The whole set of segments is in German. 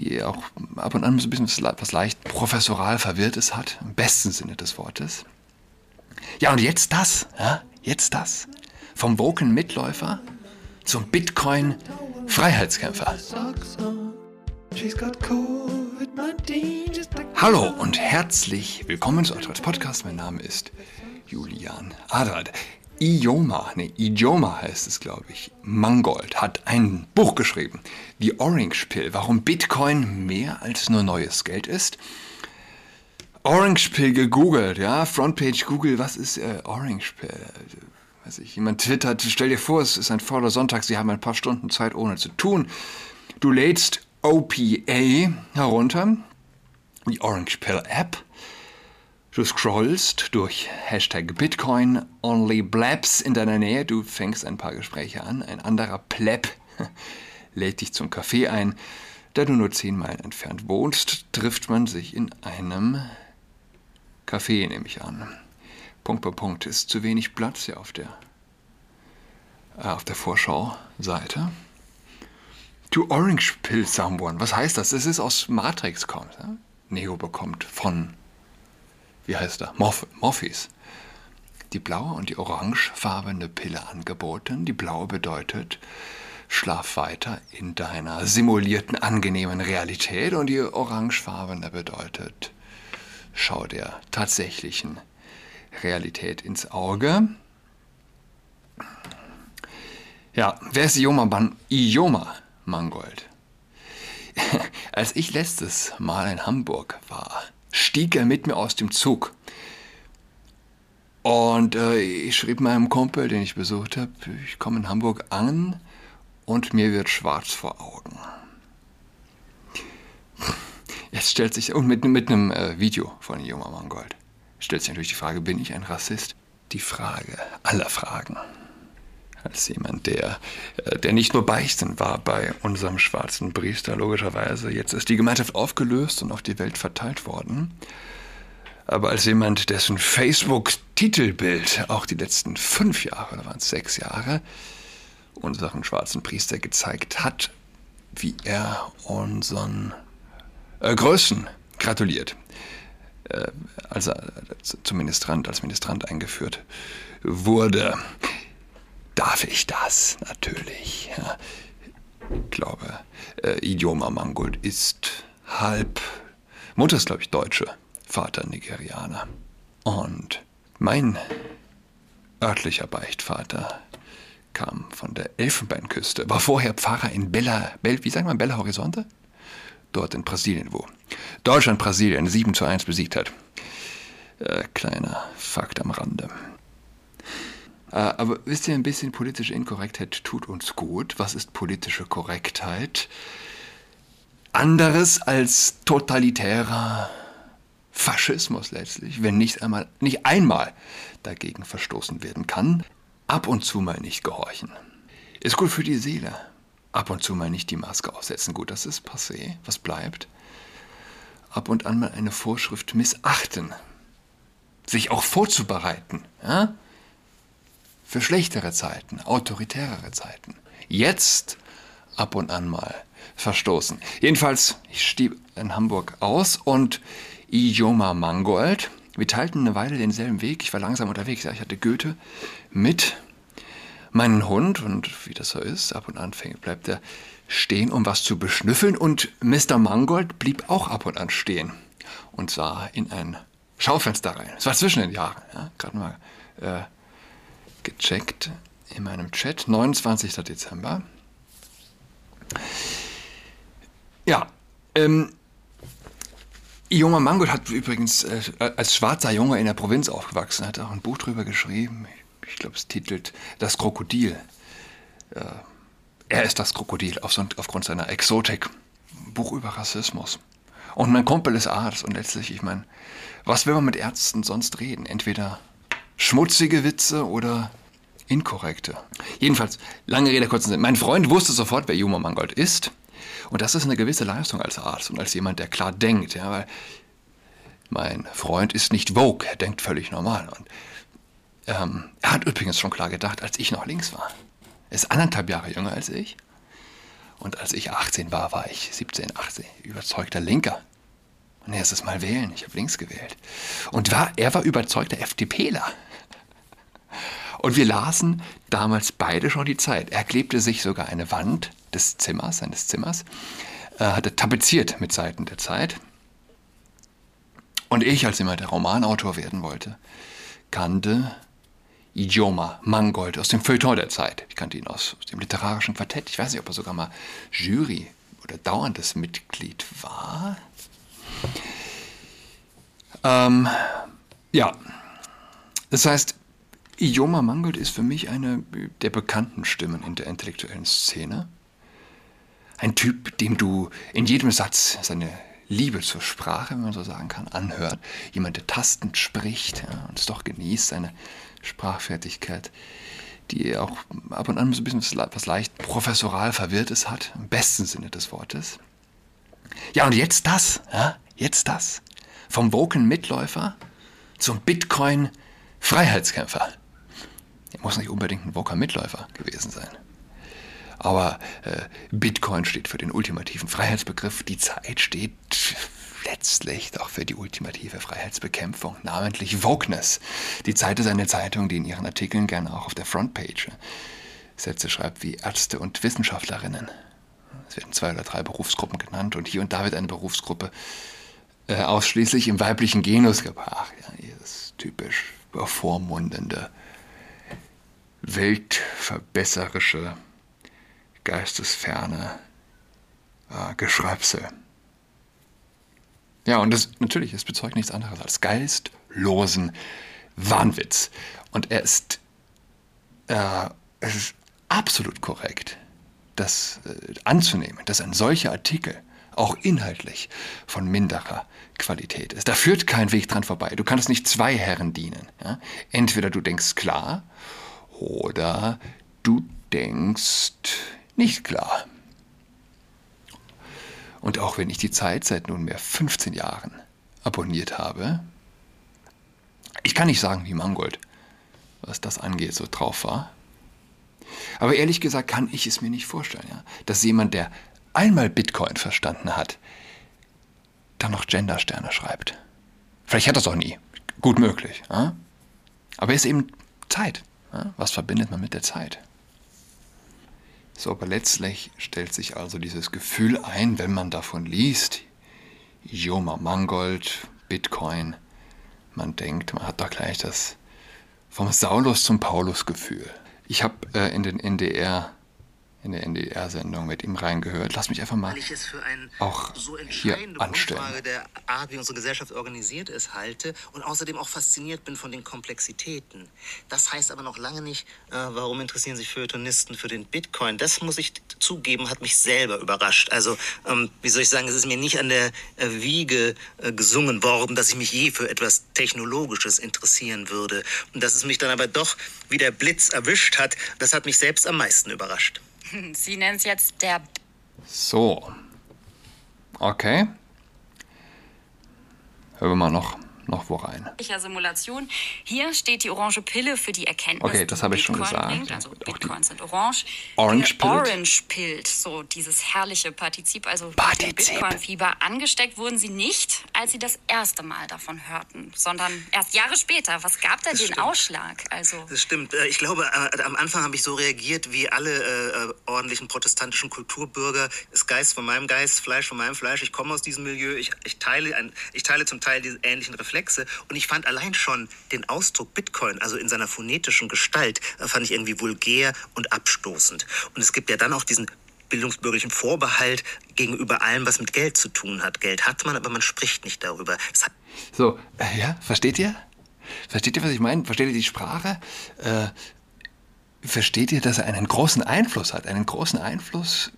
die auch ab und an so ein bisschen was leicht professoral Verwirrtes hat, im besten Sinne des Wortes. Ja, und jetzt das, ja, jetzt das. Vom woken Mitläufer zum Bitcoin-Freiheitskämpfer. Hallo und herzlich willkommen zu Adrats Podcast. Mein Name ist Julian Adrat. Ioma, ne, Idioma heißt es, glaube ich. Mangold hat ein Buch geschrieben, die Orange Pill, warum Bitcoin mehr als nur neues Geld ist. Orange Pill gegoogelt, ja, Frontpage Google, was ist äh, Orange Pill? Weiß ich, jemand twittert, stell dir vor, es ist ein voller Sonntag, Sie haben ein paar Stunden Zeit ohne zu tun. Du lädst OPA herunter, die Orange Pill App. Du scrollst durch Hashtag Bitcoin Only Blabs in deiner Nähe. Du fängst ein paar Gespräche an. Ein anderer Pleb lädt dich zum Kaffee ein. Da du nur zehn Meilen entfernt wohnst, trifft man sich in einem Café, nehme ich an. Punkt bei Punkt ist zu wenig Platz hier auf der, äh, auf der Vorschau-Seite. To Orange Pill Someone. Was heißt das? Es ist aus Matrix kommt. Ja? Neo bekommt von, wie heißt er? Morph. Die blaue und die orangefarbene Pille angeboten. Die blaue bedeutet, schlaf weiter in deiner simulierten angenehmen Realität und die orangefarbene bedeutet, schau der tatsächlichen Realität ins Auge. Ja, wer ist Ioma, Ban Ioma Mangold? Als ich letztes Mal in Hamburg war, stieg er mit mir aus dem Zug. Und äh, ich schrieb meinem Kumpel, den ich besucht habe, ich komme in Hamburg an und mir wird schwarz vor Augen. Jetzt stellt sich, und mit, mit einem äh, Video von Joma Mangold, stellt sich natürlich die Frage, bin ich ein Rassist? Die Frage aller Fragen als jemand, der, äh, der nicht nur beichten war bei unserem schwarzen Priester, logischerweise. Jetzt ist die Gemeinschaft aufgelöst und auf die Welt verteilt worden. Aber als jemand, dessen Facebook-Titelbild auch die letzten fünf Jahre, oder waren es sechs Jahre, unseren schwarzen Priester gezeigt hat, wie er unseren äh, Größen gratuliert, äh, als er zum Ministrant, als Ministrant eingeführt wurde darf ich das natürlich. Ja. Ich glaube, äh, Idioma Mangold ist halb, Mutter ist, glaube ich, Deutsche, Vater Nigerianer. Und mein örtlicher Beichtvater kam von der Elfenbeinküste, war vorher Pfarrer in Bella, Bell, wie sagt man, Bella Horizonte? Dort in Brasilien, wo Deutschland Brasilien 7 zu 1 besiegt hat. Äh, kleiner Fakt am Rande. Äh, aber wisst ihr, ein bisschen politische Inkorrektheit tut uns gut. Was ist politische Korrektheit? Anderes als totalitärer Faschismus letztlich, wenn nicht einmal, nicht einmal dagegen verstoßen werden kann, ab und zu mal nicht gehorchen. Ist gut für die Seele. Ab und zu mal nicht die Maske aufsetzen. Gut, das ist passé. Was bleibt? Ab und an mal eine Vorschrift missachten. Sich auch vorzubereiten. Ja? Für schlechtere Zeiten, autoritärere Zeiten. Jetzt ab und an mal verstoßen. Jedenfalls, ich stieg in Hamburg aus und Ijoma Mangold, wir teilten eine Weile denselben Weg. Ich war langsam unterwegs. Ich hatte Goethe mit meinem Hund und wie das so ist, ab und an bleibt er stehen, um was zu beschnüffeln und Mr. Mangold blieb auch ab und an stehen und sah in ein Schaufenster rein. Es war zwischen den Jahren, ja, gerade mal äh, gecheckt in meinem Chat, 29. Dezember. Ja, ähm, Junger Mangold hat übrigens äh, als schwarzer Junge in der Provinz aufgewachsen, hat auch ein Buch drüber geschrieben. Ich glaube, es titelt Das Krokodil. Äh, er ist das Krokodil auf, aufgrund seiner Exotik. Buch über Rassismus. Und mein Kumpel ist Arzt und letztlich, ich meine, was will man mit Ärzten sonst reden? Entweder schmutzige Witze oder inkorrekte. Jedenfalls, lange Rede, kurzen Sinn. Mein Freund wusste sofort, wer Juma Mangold ist. Und das ist eine gewisse Leistung als Arzt und als jemand, der klar denkt. Ja, weil mein Freund ist nicht Vogue, er denkt völlig normal. Und ähm, er hat übrigens schon klar gedacht, als ich noch links war. Er ist anderthalb Jahre jünger als ich. Und als ich 18 war, war ich 17, 18, überzeugter Linker. Und erstes Mal wählen, ich habe links gewählt. Und war, er war überzeugter FDPler. Und wir lasen damals beide schon die Zeit. Er klebte sich sogar eine Wand des Zimmers, seines Zimmers, äh, hatte tapeziert mit Seiten der Zeit. Und ich, als jemand der Romanautor werden wollte, kannte Idioma Mangold aus dem Feuilleton der Zeit. Ich kannte ihn aus, aus, dem literarischen Quartett. Ich weiß nicht, ob er sogar mal Jury oder dauerndes Mitglied war. Ähm, ja, das heißt, Idioma Mangold ist für mich eine der bekannten Stimmen in der intellektuellen Szene. Ein Typ, dem du in jedem Satz seine Liebe zur Sprache, wenn man so sagen kann, anhört. Jemand, der tastend spricht ja, und es doch genießt, seine Sprachfertigkeit, die auch ab und an so ein bisschen was leicht professoral Verwirrtes hat, im besten Sinne des Wortes. Ja, und jetzt das, ja, jetzt das. Vom Woken-Mitläufer zum Bitcoin-Freiheitskämpfer. Muss nicht unbedingt ein Woker-Mitläufer gewesen sein. Aber äh, Bitcoin steht für den ultimativen Freiheitsbegriff. Die Zeit steht letztlich doch für die ultimative Freiheitsbekämpfung, namentlich Wokeness. Die Zeit ist eine Zeitung, die in ihren Artikeln gerne auch auf der Frontpage Sätze schreibt wie Ärzte und Wissenschaftlerinnen. Es werden zwei oder drei Berufsgruppen genannt und hier und da wird eine Berufsgruppe äh, ausschließlich im weiblichen Genus gebracht. Ja, dieses typisch bevormundende, weltverbesserische, geistesferne äh, Geschröpsel. Ja, und das natürlich, es bezeugt nichts anderes als geistlosen Wahnwitz. Und er ist, äh, es ist absolut korrekt, das äh, anzunehmen, dass ein solcher Artikel auch inhaltlich von minderer Qualität ist. Da führt kein Weg dran vorbei. Du kannst nicht zwei Herren dienen. Ja? Entweder du denkst klar oder du denkst nicht klar. Und auch wenn ich die Zeit seit nunmehr 15 Jahren abonniert habe, ich kann nicht sagen, wie Mangold, was das angeht, so drauf war. Aber ehrlich gesagt kann ich es mir nicht vorstellen, ja, dass jemand, der einmal Bitcoin verstanden hat, dann noch Gendersterne schreibt. Vielleicht hat er es auch nie. Gut möglich. Ja? Aber es ist eben Zeit. Was verbindet man mit der Zeit? So, aber letztlich stellt sich also dieses Gefühl ein, wenn man davon liest, Joma Mangold, Bitcoin, man denkt, man hat doch gleich das vom Saulus zum Paulus Gefühl. Ich habe äh, in den NDR in der NDR-Sendung mit ihm reingehört. Lass mich einfach mal auch so hier anstellen. Grundfrage der Art, wie unsere Gesellschaft organisiert ist, halte und außerdem auch fasziniert bin von den Komplexitäten. Das heißt aber noch lange nicht, äh, warum interessieren sich Feuilletonisten für den Bitcoin. Das muss ich zugeben, hat mich selber überrascht. Also, ähm, wie soll ich sagen, es ist mir nicht an der äh, Wiege äh, gesungen worden, dass ich mich je für etwas Technologisches interessieren würde. Und dass es mich dann aber doch wie der Blitz erwischt hat, das hat mich selbst am meisten überrascht. Sie nennen es jetzt der. So. Okay. Hören wir mal noch noch wo rein. Simulation. Hier steht die orange Pille für die Erkenntnis. Okay, das habe ich schon gesagt. Bringt. Also Bitcoins sind orange. Orange Pill. Orange Pill, so dieses herrliche Partizip. Also Partizip. Bitcoin-Fieber angesteckt wurden sie nicht, als sie das erste Mal davon hörten, sondern erst Jahre später. Was gab da das den stimmt. Ausschlag? Also das stimmt. Äh, ich glaube, äh, am Anfang habe ich so reagiert wie alle äh, ordentlichen protestantischen Kulturbürger. Ist Geist von meinem Geist, Fleisch von meinem Fleisch. Ich komme aus diesem Milieu. Ich, ich, teile, ein, ich teile zum Teil diese ähnlichen Reflexe Reflexe. Und ich fand allein schon den Ausdruck Bitcoin, also in seiner phonetischen Gestalt, äh, fand ich irgendwie vulgär und abstoßend. Und es gibt ja dann auch diesen bildungsbürgerlichen Vorbehalt gegenüber allem, was mit Geld zu tun hat. Geld hat man, aber man spricht nicht darüber. so, äh, ja, versteht ihr? Versteht ihr, was ich meine? Versteht ihr die Sprache? Äh, versteht ihr, dass er einen großen Einfluss hat? Einen großen Einfluss,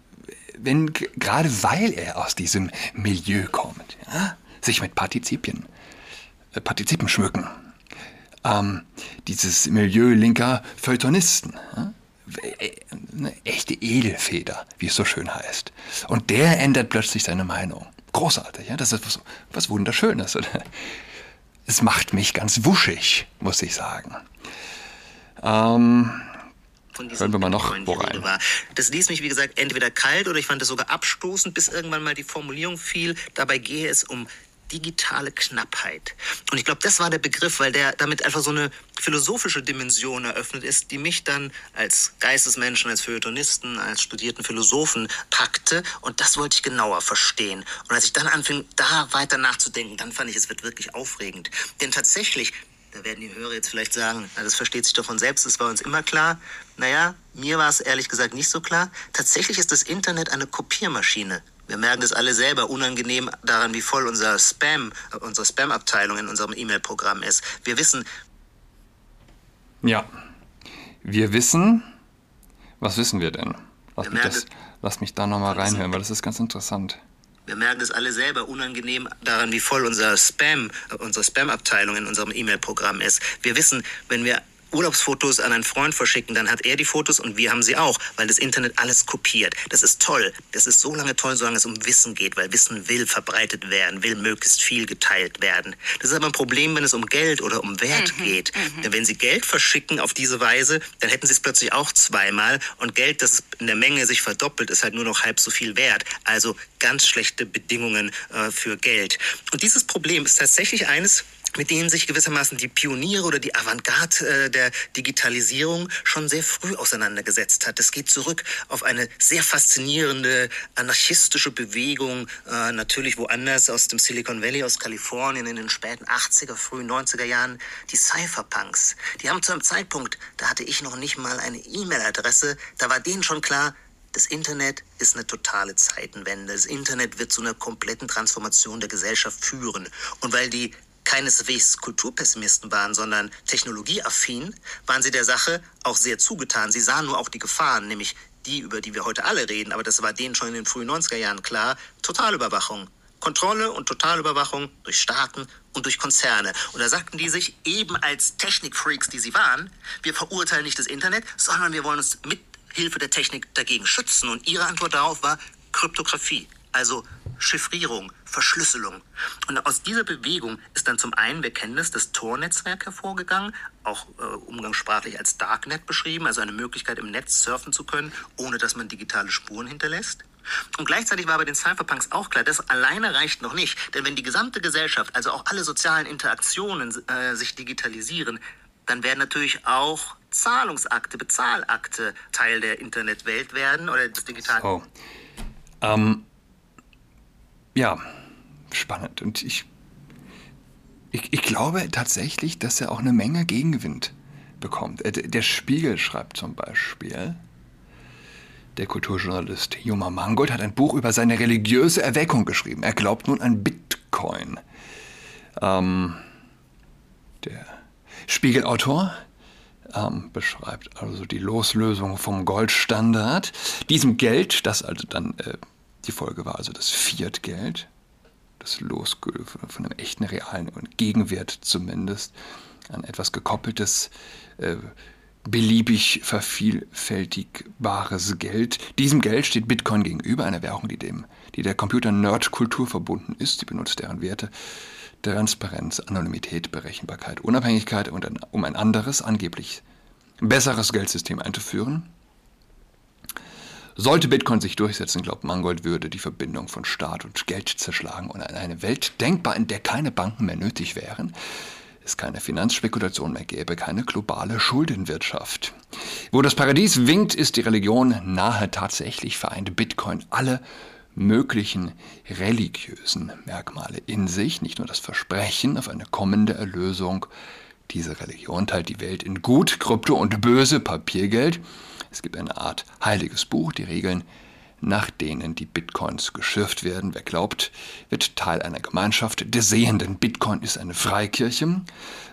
wenn gerade weil er aus diesem Milieu kommt, ja? sich mit Partizipien Partizipen schmücken. Ähm, dieses Milieu linker Feuilletonisten. Ja? Eine echte Edelfeder, wie es so schön heißt. Und der ändert plötzlich seine Meinung. Großartig, ja? Das ist was, was Wunderschönes. Es macht mich ganz wuschig, muss ich sagen. Ähm, Hören wir mal noch wo rein. War. Das ließ mich, wie gesagt, entweder kalt oder ich fand es sogar abstoßend, bis irgendwann mal die Formulierung fiel. Dabei gehe es um digitale Knappheit. Und ich glaube, das war der Begriff, weil der damit einfach so eine philosophische Dimension eröffnet ist, die mich dann als Geistesmenschen, als Feuilletonisten, als studierten Philosophen packte. Und das wollte ich genauer verstehen. Und als ich dann anfing, da weiter nachzudenken, dann fand ich, es wird wirklich aufregend. Denn tatsächlich, da werden die Hörer jetzt vielleicht sagen, na, das versteht sich doch von selbst, das war uns immer klar. Naja, mir war es ehrlich gesagt nicht so klar. Tatsächlich ist das Internet eine Kopiermaschine. Wir merken das alle selber unangenehm daran, wie voll unser Spam, unsere Spam-Abteilung in unserem E-Mail-Programm ist. Wir wissen, Ja. Wir wissen. Was wissen wir denn? Lass Wir mich, das, lass mich da nochmal reinhören, weil das ist ganz interessant. wir merken das alle selber unangenehm daran, wie voll unser Spam, unsere Spam-Abteilung in unserem E-Mail-Programm ist. Wir wissen, wenn wir Urlaubsfotos an einen Freund verschicken, dann hat er die Fotos und wir haben sie auch, weil das Internet alles kopiert. Das ist toll. Das ist so lange toll, solange es um Wissen geht, weil Wissen will verbreitet werden, will möglichst viel geteilt werden. Das ist aber ein Problem, wenn es um Geld oder um Wert geht. Denn wenn Sie Geld verschicken auf diese Weise, dann hätten Sie es plötzlich auch zweimal und Geld, das in der Menge sich verdoppelt, ist halt nur noch halb so viel wert. Also ganz schlechte Bedingungen äh, für Geld. Und dieses Problem ist tatsächlich eines, mit denen sich gewissermaßen die Pioniere oder die Avantgarde äh, der Digitalisierung schon sehr früh auseinandergesetzt hat. Es geht zurück auf eine sehr faszinierende anarchistische Bewegung, äh, natürlich woanders aus dem Silicon Valley, aus Kalifornien in den späten 80er, frühen 90er Jahren, die Cypherpunks. Die haben zu einem Zeitpunkt, da hatte ich noch nicht mal eine E-Mail-Adresse, da war denen schon klar, das Internet ist eine totale Zeitenwende. Das Internet wird zu einer kompletten Transformation der Gesellschaft führen. Und weil die keineswegs Kulturpessimisten waren, sondern technologieaffin, waren sie der Sache auch sehr zugetan. Sie sahen nur auch die Gefahren, nämlich die, über die wir heute alle reden, aber das war denen schon in den frühen 90er Jahren klar, Totalüberwachung. Kontrolle und Totalüberwachung durch Staaten und durch Konzerne. Und da sagten die sich eben als Technikfreaks, die sie waren, wir verurteilen nicht das Internet, sondern wir wollen uns mit Hilfe der Technik dagegen schützen. Und ihre Antwort darauf war Kryptographie, also Chiffrierung, Verschlüsselung. Und aus dieser Bewegung ist dann zum einen, wir kennen das, das Tor-Netzwerk hervorgegangen, auch äh, umgangssprachlich als Darknet beschrieben, also eine Möglichkeit im Netz surfen zu können, ohne dass man digitale Spuren hinterlässt. Und gleichzeitig war bei den Cypherpunks auch klar, das alleine reicht noch nicht. Denn wenn die gesamte Gesellschaft, also auch alle sozialen Interaktionen äh, sich digitalisieren, dann werden natürlich auch Zahlungsakte, Bezahlakte Teil der Internetwelt werden oder des digitalen. Oh. Ähm, ja, spannend. Und ich, ich, ich glaube tatsächlich, dass er auch eine Menge Gegenwind bekommt. Äh, Der Spiegel schreibt zum Beispiel, der Kulturjournalist Juma Mangold hat ein Buch über seine religiöse Erweckung geschrieben. Er glaubt nun an Bitcoin. Ähm, der Spiegelautor ähm, beschreibt also die Loslösung vom Goldstandard. Diesem Geld, das also dann äh, die Folge war, also das Fiat-Geld, das Losgö von einem echten realen und Gegenwert zumindest, ein etwas gekoppeltes, äh, beliebig vervielfältigbares Geld. Diesem Geld steht Bitcoin gegenüber, eine Währung, die, dem, die der Computer-Nerd-Kultur verbunden ist. Sie benutzt deren Werte Transparenz, Anonymität, Berechenbarkeit, Unabhängigkeit und ein, um ein anderes, angeblich besseres Geldsystem einzuführen. Sollte Bitcoin sich durchsetzen, glaubt Mangold, würde die Verbindung von Staat und Geld zerschlagen und an eine Welt denkbar, in der keine Banken mehr nötig wären, es keine Finanzspekulation mehr gäbe, keine globale Schuldenwirtschaft. Wo das Paradies winkt, ist die Religion nahe tatsächlich vereint Bitcoin alle möglichen religiösen Merkmale in sich, nicht nur das Versprechen auf eine kommende Erlösung. Diese Religion teilt die Welt in Gut, Krypto und Böse, Papiergeld. Es gibt eine Art heiliges Buch, die Regeln, nach denen die Bitcoins geschürft werden. Wer glaubt, wird Teil einer Gemeinschaft der Sehenden. Bitcoin ist eine Freikirche.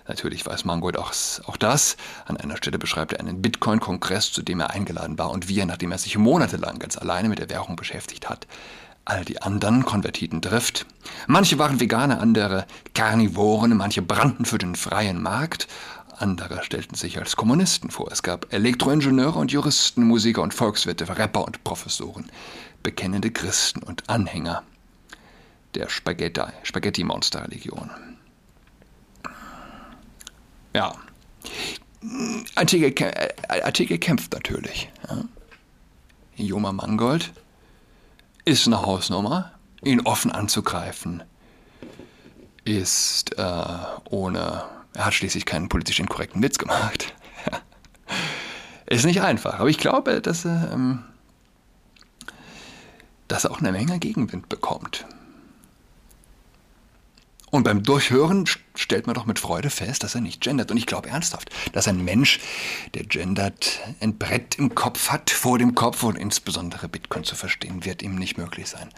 Natürlich weiß Mangold auch, auch das. An einer Stelle beschreibt er einen Bitcoin-Kongress, zu dem er eingeladen war und wie er, nachdem er sich monatelang ganz alleine mit der Währung beschäftigt hat, all die anderen Konvertiten trifft. Manche waren Veganer, andere Karnivoren, manche brannten für den freien Markt, andere stellten sich als Kommunisten vor. Es gab Elektroingenieure und Juristen, Musiker und Volkswirte, Rapper und Professoren, bekennende Christen und Anhänger der Spaghetti-Monster-Religion. Ja. Artikel, äh, Artikel kämpft natürlich. Joma Mangold ist eine Hausnummer. Ihn offen anzugreifen ist äh, ohne. Er hat schließlich keinen politisch inkorrekten Witz gemacht. ist nicht einfach. Aber ich glaube, dass er, ähm, dass er auch eine Menge Gegenwind bekommt. Und beim Durchhören stellt man doch mit Freude fest, dass er nicht gendert. Und ich glaube ernsthaft, dass ein Mensch, der gendert, ein Brett im Kopf hat, vor dem Kopf und insbesondere Bitcoin zu verstehen, wird ihm nicht möglich sein.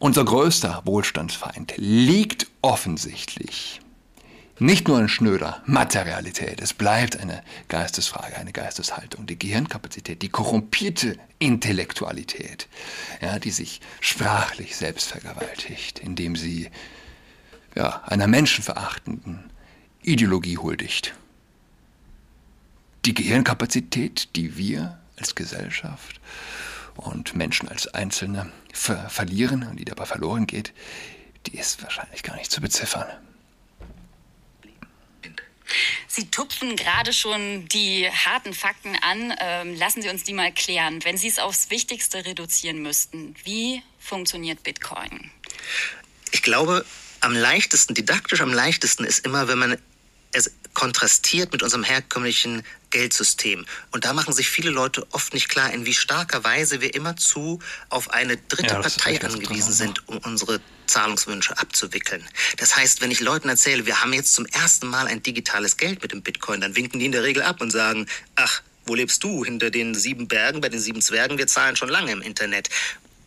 Unser größter Wohlstandsfeind liegt offensichtlich nicht nur in schnöder Materialität, es bleibt eine Geistesfrage, eine Geisteshaltung, die Gehirnkapazität, die korrumpierte Intellektualität, ja, die sich sprachlich selbst vergewaltigt, indem sie ja, einer menschenverachtenden Ideologie huldigt. Die Gehirnkapazität, die wir als Gesellschaft und Menschen als Einzelne ver verlieren und die dabei verloren geht, die ist wahrscheinlich gar nicht zu beziffern. Sie tupfen gerade schon die harten Fakten an. Ähm, lassen Sie uns die mal klären. Wenn Sie es aufs Wichtigste reduzieren müssten, wie funktioniert Bitcoin? Ich glaube, am leichtesten, didaktisch am leichtesten ist immer, wenn man es kontrastiert mit unserem herkömmlichen Geldsystem. Und da machen sich viele Leute oft nicht klar, in wie starker Weise wir immerzu auf eine dritte ja, Partei angewiesen sind, um unsere Zahlungswünsche abzuwickeln. Das heißt, wenn ich Leuten erzähle, wir haben jetzt zum ersten Mal ein digitales Geld mit dem Bitcoin, dann winken die in der Regel ab und sagen, ach, wo lebst du? Hinter den sieben Bergen, bei den sieben Zwergen, wir zahlen schon lange im Internet.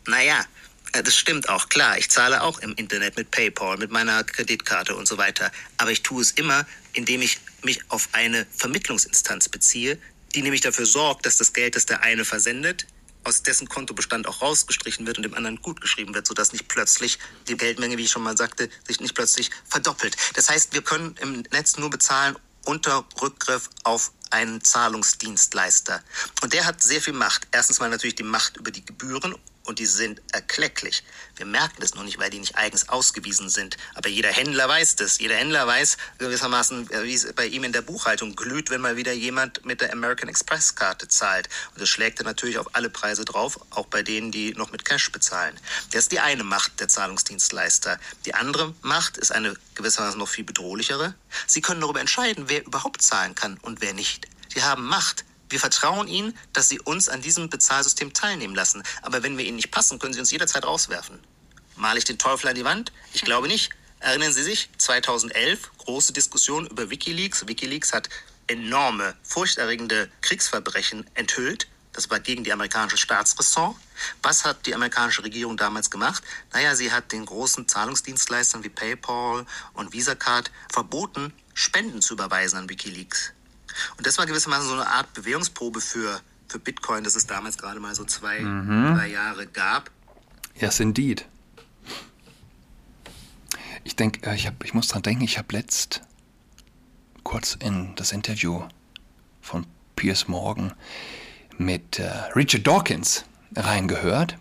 Naja, äh, das stimmt auch, klar. Ich zahle auch im Internet mit PayPal, mit meiner Kreditkarte und so weiter. Aber ich tue es immer, indem ich mich auf eine Vermittlungsinstanz beziehe, die nämlich dafür sorgt, dass das Geld, das der eine versendet, aus dessen Kontobestand auch rausgestrichen wird und dem anderen gut geschrieben wird, sodass nicht plötzlich die Geldmenge, wie ich schon mal sagte, sich nicht plötzlich verdoppelt. Das heißt, wir können im Netz nur bezahlen unter Rückgriff auf einen Zahlungsdienstleister. Und der hat sehr viel Macht. Erstens mal natürlich die Macht über die Gebühren und die sind erklecklich. Wir merken das noch nicht, weil die nicht eigens ausgewiesen sind. Aber jeder Händler weiß das. Jeder Händler weiß gewissermaßen, äh, wie es bei ihm in der Buchhaltung glüht, wenn mal wieder jemand mit der American Express Karte zahlt. Und das schlägt er natürlich auf alle Preise drauf, auch bei denen, die noch mit Cash bezahlen. Das ist die eine Macht der Zahlungsdienstleister. Die andere Macht ist eine gewissermaßen noch viel bedrohlichere. Sie können darüber entscheiden, wer überhaupt zahlen kann und wer nicht. Sie haben Macht. Wir vertrauen ihnen, dass sie uns an diesem Bezahlsystem teilnehmen lassen. Aber wenn wir ihnen nicht passen, können sie uns jederzeit rauswerfen. Male ich den Teufel an die Wand? Ich glaube nicht. Erinnern Sie sich, 2011, große Diskussion über Wikileaks. Wikileaks hat enorme, furchterregende Kriegsverbrechen enthüllt. Das war gegen die amerikanische Staatsressort. Was hat die amerikanische Regierung damals gemacht? Naja, sie hat den großen Zahlungsdienstleistern wie PayPal und VisaCard verboten, Spenden zu überweisen an Wikileaks. Und das war gewissermaßen so eine Art Bewährungsprobe für, für Bitcoin, dass es damals gerade mal so zwei, mhm. drei Jahre gab. Yes, indeed. Ich denke, äh, ich, ich muss dran denken, ich habe letzt kurz in das Interview von Piers Morgan mit äh, Richard Dawkins reingehört.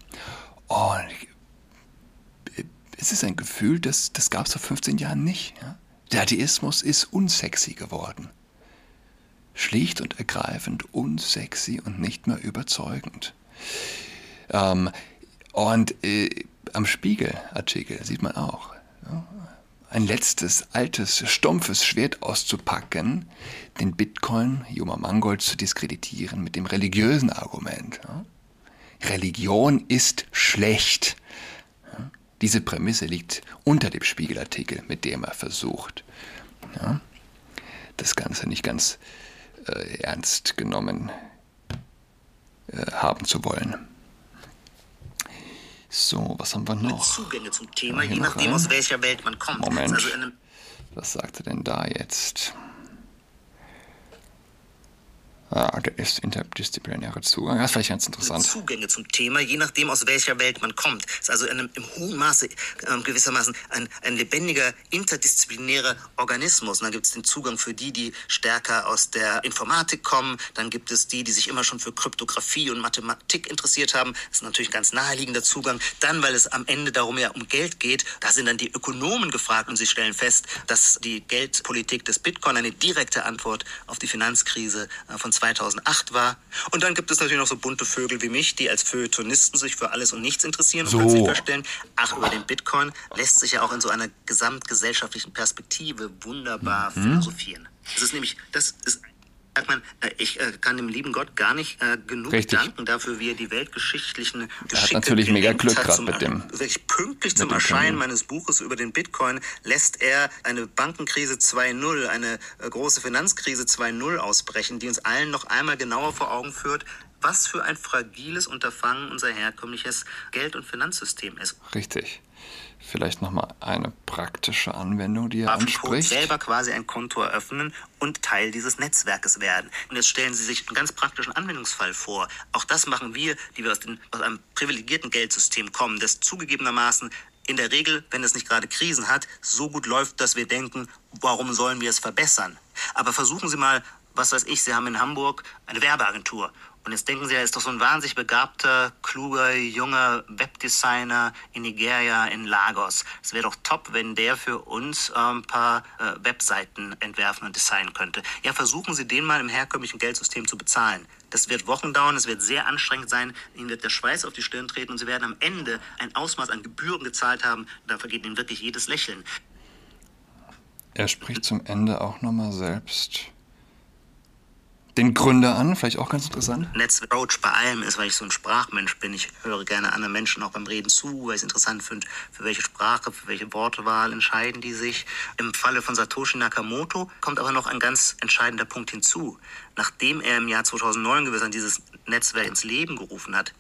Und es ist ein Gefühl, das, das gab es vor 15 Jahren nicht. Ja? Der Atheismus ist unsexy geworden schlicht und ergreifend unsexy und nicht mehr überzeugend. Ähm, und äh, am Spiegelartikel sieht man auch, ja, ein letztes altes, stumpfes Schwert auszupacken, den Bitcoin, Juma Mangold, zu diskreditieren mit dem religiösen Argument. Ja. Religion ist schlecht. Ja. Diese Prämisse liegt unter dem Spiegelartikel, mit dem er versucht, das Ganze nicht ganz äh, ernst genommen äh, haben zu wollen. So, was haben wir noch? Zugänge zum Thema, je nachdem rein. aus welcher Welt man kommt. Moment. Also was sagt er denn da jetzt? Ah, der ist interdisziplinäre Zugang. Das ist vielleicht ganz interessant. Zugänge zum Thema, je nachdem, aus welcher Welt man kommt. Ist also in einem, im hohen Maße äh, gewissermaßen ein, ein lebendiger, interdisziplinärer Organismus. Und dann gibt es den Zugang für die, die stärker aus der Informatik kommen. Dann gibt es die, die sich immer schon für Kryptographie und Mathematik interessiert haben. Das ist natürlich ein ganz naheliegender Zugang. Dann, weil es am Ende darum ja um Geld geht, da sind dann die Ökonomen gefragt und sie stellen fest, dass die Geldpolitik des Bitcoin eine direkte Antwort auf die Finanzkrise äh, von 2008 war. Und dann gibt es natürlich noch so bunte Vögel wie mich, die als Feuilletonisten sich für alles und nichts interessieren So. und plötzlich feststellen, ach, über den Bitcoin lässt sich ja auch in so einer gesamtgesellschaftlichen Perspektive wunderbar philosophieren. Das ist nämlich, das ist sagt man, äh, ich äh, kann dem lieben Gott gar nicht äh, genug Richtig. danken dafür, wie er die weltgeschichtlichen Geschicke natürlich mega Glück hat zum- mit dem- Wirklich pünktlich zum Erscheinen meines Buches über den Bitcoin lässt er eine Bankenkrise 2.0, eine große Finanzkrise 2.0 ausbrechen, die uns allen noch einmal genauer vor Augen führt, was für ein fragiles Unterfangen unser herkömmliches Geld- und Finanzsystem ist. Richtig. Vielleicht nochmal eine praktische Anwendung, die er anspricht. selber quasi ein Konto eröffnen und Teil dieses Netzwerkes werden. Und jetzt stellen Sie sich einen ganz praktischen Anwendungsfall vor. Auch das machen wir, die wir aus, den, aus einem privilegierten Geldsystem kommen, das zugegebenermaßen in der Regel, wenn es nicht gerade Krisen hat, so gut läuft, dass wir denken, warum sollen wir es verbessern? Aber versuchen Sie mal, was weiß ich, Sie haben in Hamburg eine Werbeagentur. Und jetzt denken Sie, er ist doch so ein wahnsinnig begabter, kluger, junger Webdesigner in Nigeria, in Lagos. Es wäre doch top, wenn der für uns äh, ein paar äh, Webseiten entwerfen und designen könnte. Ja, versuchen Sie den mal im herkömmlichen Geldsystem zu bezahlen. Das wird Wochen dauern, es wird sehr anstrengend sein, Ihnen wird der Schweiß auf die Stirn treten und Sie werden am Ende ein Ausmaß an Gebühren gezahlt haben, da vergeht Ihnen wirklich jedes Lächeln. Er spricht zum Ende auch nochmal selbst den Gründer an, vielleicht auch ganz interessant. Netzapproach bei allem ist, weil ich so ein Sprachmensch bin. Ich höre gerne anderen Menschen auch beim Reden zu, weil ich es interessant finde, für welche Sprache, für welche Wortwahl entscheiden die sich. Im Falle von Satoshi Nakamoto kommt aber noch ein ganz entscheidender Punkt hinzu. Nachdem er im Jahr 2009 gewissermaßen dieses Netzwerk ins Leben gerufen hat,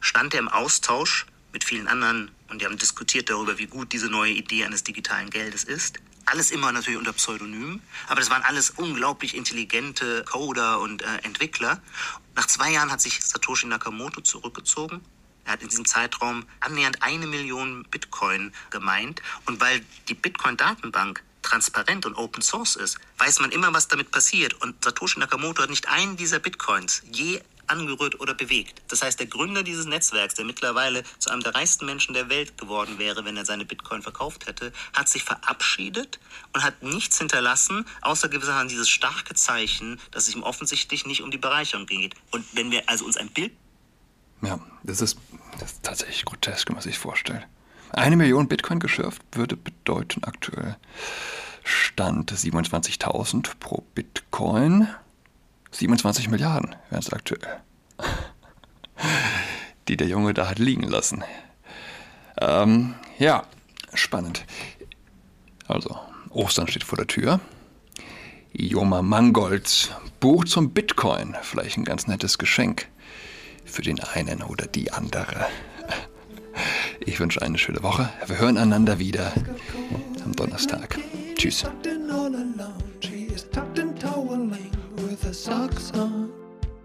stand er im Austausch mit vielen anderen und die haben diskutiert darüber, wie gut diese neue Idee eines digitalen Geldes ist. Alles immer natürlich unter Pseudonym, aber das waren alles unglaublich intelligente Coder und äh, Entwickler. Nach zwei Jahren hat sich Satoshi Nakamoto zurückgezogen. Er hat in diesem Zeitraum annähernd eine Million Bitcoin gemeint. Und weil die Bitcoin-Datenbank transparent und Open Source ist, weiß man immer, was damit passiert. Und Satoshi Nakamoto hat nicht einen dieser Bitcoins je angerührt oder bewegt. Das heißt, der Gründer dieses Netzwerks, der mittlerweile zu einem der reichsten Menschen der Welt geworden wäre, wenn er seine Bitcoin verkauft hätte, hat sich verabschiedet und hat nichts hinterlassen, außer gewissermaßen dieses starke Zeichen, dass es ihm offensichtlich nicht um die Bereicherung geht. Und wenn wir also uns ein Bild Ja, das ist, das ist tatsächlich grotesk, wenn man sich vorstellt. Eine Million Bitcoin geschürft würde bedeuten aktuell Stand 27.000 pro Bitcoin. 27 Milliarden wären es aktuell. Die der Junge da hat liegen lassen. Ähm, ja, spannend. Also, Ostern steht vor der Tür. Joma Mangolds Buch zum Bitcoin. Vielleicht ein ganz nettes Geschenk für den einen oder die andere. Ich wünsche eine schöne Woche. Wir hören einander wieder am Donnerstag. Tschüss.